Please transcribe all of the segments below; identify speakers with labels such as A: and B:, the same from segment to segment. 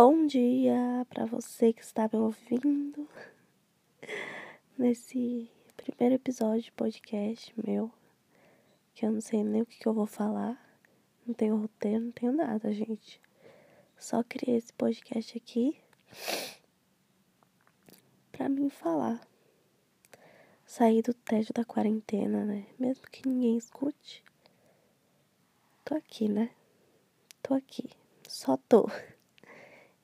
A: Bom dia para você que está me ouvindo nesse primeiro episódio de podcast meu, que eu não sei nem o que, que eu vou falar, não tenho roteiro, não tenho nada, gente. Só criei esse podcast aqui para mim falar. Sair do tédio da quarentena, né? Mesmo que ninguém escute. Tô aqui, né? Tô aqui. Só tô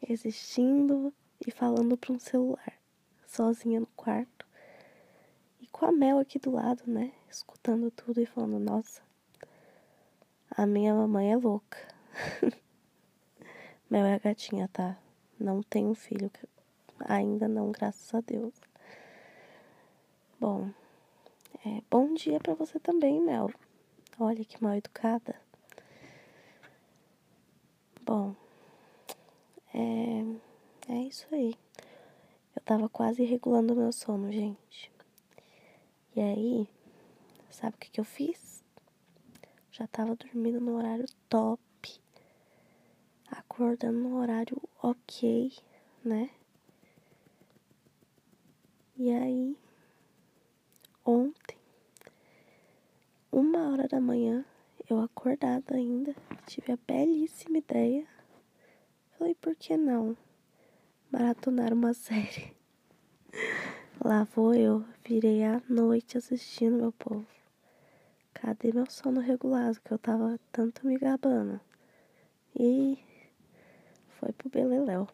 A: existindo e falando para um celular, sozinha no quarto. E com a Mel aqui do lado, né? Escutando tudo e falando: Nossa, a minha mamãe é louca. Mel é a gatinha, tá? Não tenho filho, ainda não, graças a Deus. Bom, é, bom dia para você também, Mel. Olha que mal educada. Bom, é, é isso aí. Eu tava quase regulando meu sono, gente. E aí, sabe o que, que eu fiz? Já tava dormindo no horário top. Acordando no horário ok, né? E aí, ontem, uma hora da manhã, eu acordada ainda, tive a belíssima ideia Falei, por que não? Maratonar uma série. Lá vou eu, virei a noite assistindo meu povo. Cadê meu sono regulado que eu tava tanto me gabando? E foi pro Beleléu.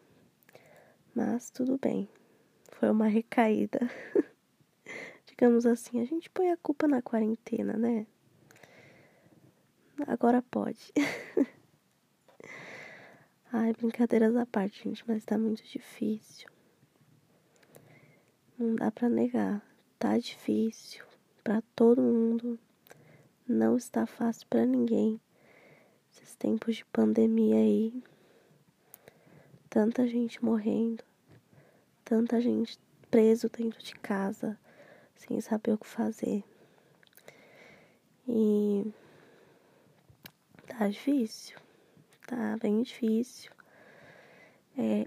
A: Mas tudo bem. Foi uma recaída. Digamos assim, a gente põe a culpa na quarentena, né? Agora pode. Ai, brincadeiras à parte, gente, mas tá muito difícil. Não dá pra negar. Tá difícil para todo mundo. Não está fácil para ninguém. Esses tempos de pandemia aí. Tanta gente morrendo. Tanta gente preso dentro de casa, sem saber o que fazer. E tá difícil tá bem difícil. É,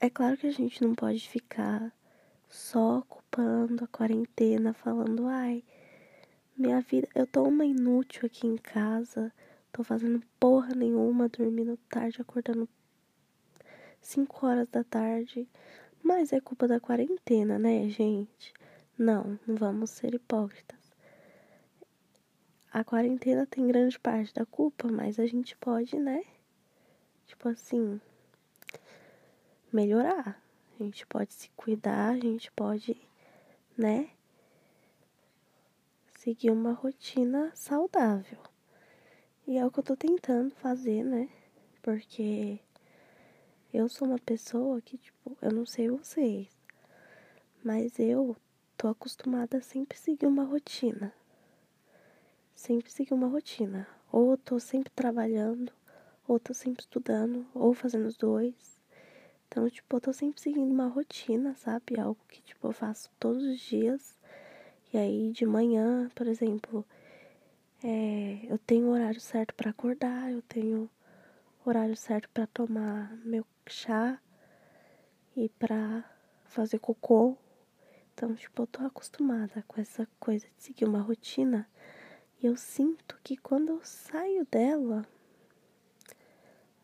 A: é claro que a gente não pode ficar só culpando a quarentena, falando, ai, minha vida, eu tô uma inútil aqui em casa, tô fazendo porra nenhuma, dormindo tarde, acordando 5 horas da tarde. Mas é culpa da quarentena, né, gente? Não, não vamos ser hipócritas a quarentena tem grande parte da culpa, mas a gente pode, né? Tipo assim, melhorar. A gente pode se cuidar, a gente pode, né? Seguir uma rotina saudável. E é o que eu tô tentando fazer, né? Porque eu sou uma pessoa que, tipo, eu não sei vocês, mas eu tô acostumada a sempre seguir uma rotina sempre seguir uma rotina. Ou eu tô sempre trabalhando, ou tô sempre estudando, ou fazendo os dois. Então, tipo, eu tô sempre seguindo uma rotina, sabe? Algo que, tipo, eu faço todos os dias. E aí, de manhã, por exemplo, é, eu tenho horário certo para acordar, eu tenho horário certo para tomar meu chá e para fazer cocô. Então, tipo, eu tô acostumada com essa coisa de seguir uma rotina eu sinto que quando eu saio dela,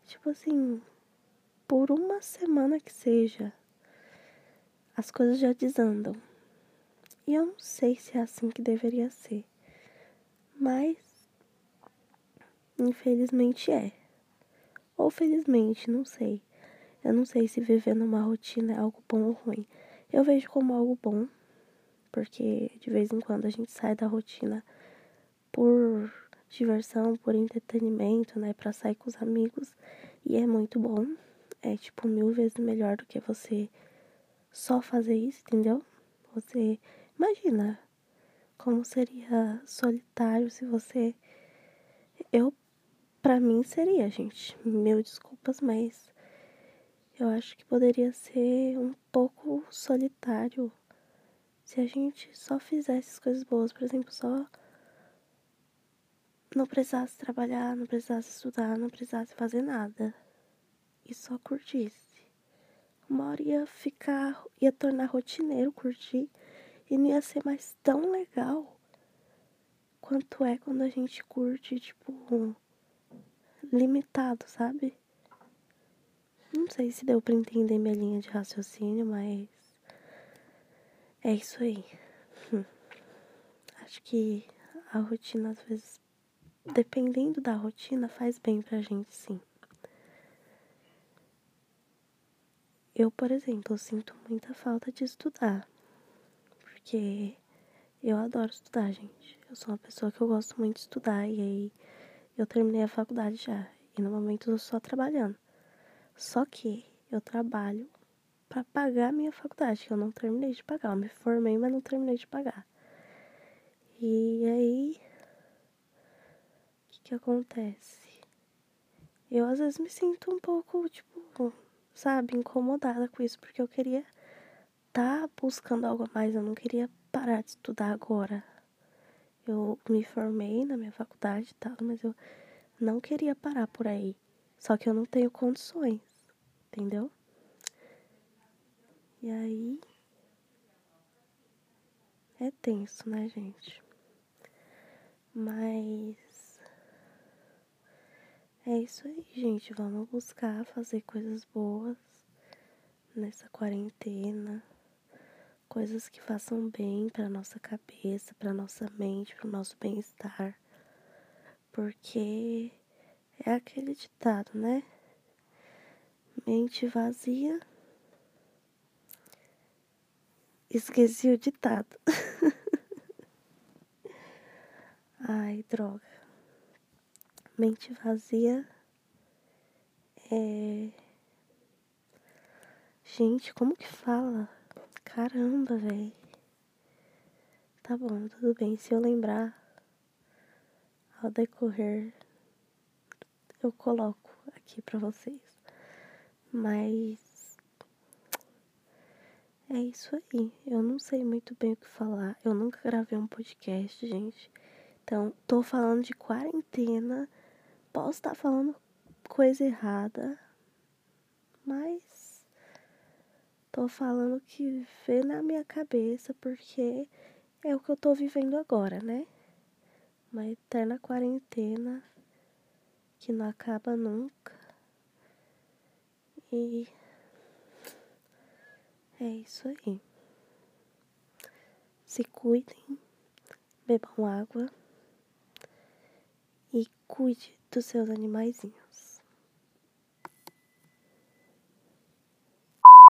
A: tipo assim, por uma semana que seja, as coisas já desandam. E eu não sei se é assim que deveria ser. Mas, infelizmente é. Ou felizmente, não sei. Eu não sei se viver numa rotina é algo bom ou ruim. Eu vejo como algo bom, porque de vez em quando a gente sai da rotina por diversão, por entretenimento, né, para sair com os amigos, e é muito bom. É tipo mil vezes melhor do que você só fazer isso, entendeu? Você imagina como seria solitário se você eu para mim seria, gente. Mil desculpas, mas eu acho que poderia ser um pouco solitário se a gente só fizesse as coisas boas, por exemplo, só não precisasse trabalhar, não precisasse estudar, não precisasse fazer nada. e só curtisse. Uma hora ia ficar, ia tornar rotineiro curtir e não ia ser mais tão legal quanto é quando a gente curte, tipo, limitado, sabe? Não sei se deu pra entender minha linha de raciocínio, mas é isso aí. Acho que a rotina, às vezes, dependendo da rotina, faz bem pra gente, sim. Eu, por exemplo, sinto muita falta de estudar. Porque eu adoro estudar, gente. Eu sou uma pessoa que eu gosto muito de estudar. E aí eu terminei a faculdade já. E no momento eu só trabalhando. Só que eu trabalho para pagar a minha faculdade, que eu não terminei de pagar. Eu me formei, mas não terminei de pagar. E aí, que, acontece? Eu às vezes me sinto um pouco, tipo, sabe, incomodada com isso, porque eu queria tá buscando algo mais, eu não queria parar de estudar agora. Eu me formei na minha faculdade e tal, mas eu não queria parar por aí. Só que eu não tenho condições, entendeu? E aí. É tenso, né, gente? Mas é isso aí, gente. Vamos buscar fazer coisas boas nessa quarentena. Coisas que façam bem para nossa cabeça, para nossa mente, para o nosso bem-estar. Porque é aquele ditado, né? Mente vazia. Esqueci o ditado. Ai, droga. Mente vazia é. Gente, como que fala? Caramba, velho. Tá bom, tudo bem. Se eu lembrar ao decorrer, eu coloco aqui pra vocês. Mas. É isso aí. Eu não sei muito bem o que falar. Eu nunca gravei um podcast, gente. Então, tô falando de quarentena. Posso estar falando coisa errada, mas tô falando que vê na minha cabeça porque é o que eu tô vivendo agora, né? Uma eterna quarentena que não acaba nunca. E é isso aí. Se cuidem, bebam água e cuide dos seus animaizinhos.